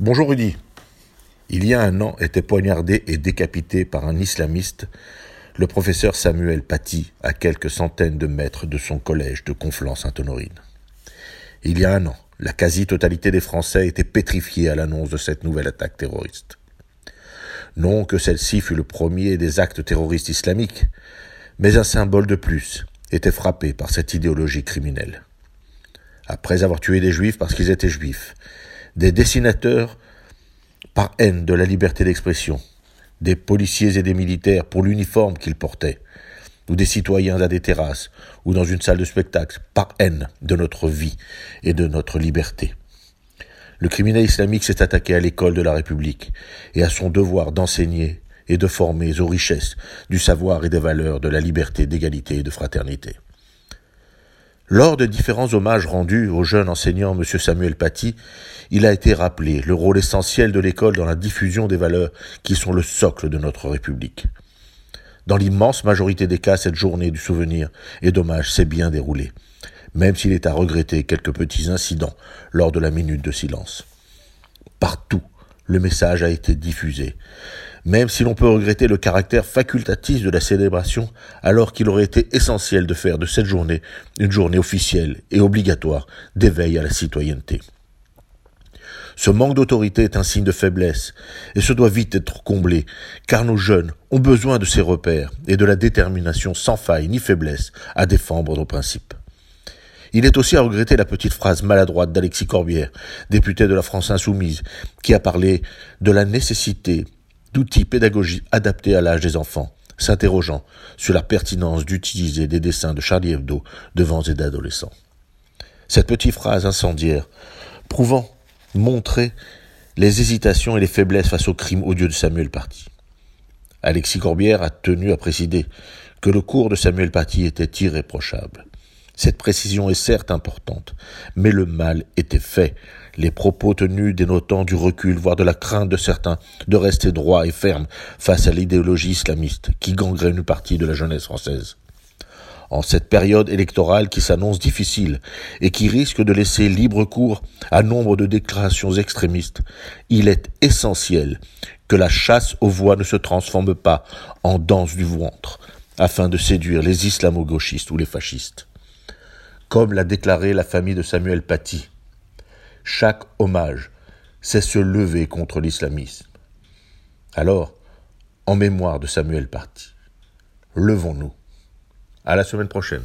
Bonjour Rudy. Il y a un an était poignardé et décapité par un islamiste le professeur Samuel Paty à quelques centaines de mètres de son collège de Conflans-Sainte-Honorine. Il y a un an, la quasi-totalité des Français était pétrifiée à l'annonce de cette nouvelle attaque terroriste. Non que celle-ci fût le premier des actes terroristes islamiques, mais un symbole de plus était frappé par cette idéologie criminelle. Après avoir tué des juifs parce qu'ils étaient juifs, des dessinateurs par haine de la liberté d'expression, des policiers et des militaires pour l'uniforme qu'ils portaient, ou des citoyens à des terrasses, ou dans une salle de spectacle, par haine de notre vie et de notre liberté. Le criminel islamique s'est attaqué à l'école de la République et à son devoir d'enseigner et de former aux richesses du savoir et des valeurs de la liberté, d'égalité et de fraternité. Lors de différents hommages rendus au jeune enseignant M. Samuel Paty, il a été rappelé le rôle essentiel de l'école dans la diffusion des valeurs qui sont le socle de notre République. Dans l'immense majorité des cas, cette journée du souvenir et d'hommage s'est bien déroulée, même s'il est à regretter quelques petits incidents lors de la minute de silence. Partout, le message a été diffusé, même si l'on peut regretter le caractère facultatif de la célébration, alors qu'il aurait été essentiel de faire de cette journée une journée officielle et obligatoire d'éveil à la citoyenneté. Ce manque d'autorité est un signe de faiblesse, et ce doit vite être comblé, car nos jeunes ont besoin de ces repères et de la détermination sans faille ni faiblesse à défendre nos principes. Il est aussi à regretter la petite phrase maladroite d'Alexis Corbière, député de la France insoumise, qui a parlé de la nécessité d'outils pédagogiques adaptés à l'âge des enfants, s'interrogeant sur la pertinence d'utiliser des dessins de Charlie Hebdo devant des adolescents. Cette petite phrase incendiaire, prouvant, montrer les hésitations et les faiblesses face au crime odieux de Samuel Paty. Alexis Corbière a tenu à préciser que le cours de Samuel Paty était irréprochable. Cette précision est certes importante, mais le mal était fait. Les propos tenus dénotant du recul, voire de la crainte de certains de rester droits et fermes face à l'idéologie islamiste qui gangrène une partie de la jeunesse française. En cette période électorale qui s'annonce difficile et qui risque de laisser libre cours à nombre de déclarations extrémistes, il est essentiel que la chasse aux voix ne se transforme pas en danse du ventre afin de séduire les islamo-gauchistes ou les fascistes comme l'a déclaré la famille de Samuel Paty. Chaque hommage, c'est se lever contre l'islamisme. Alors, en mémoire de Samuel Paty, levons-nous. À la semaine prochaine.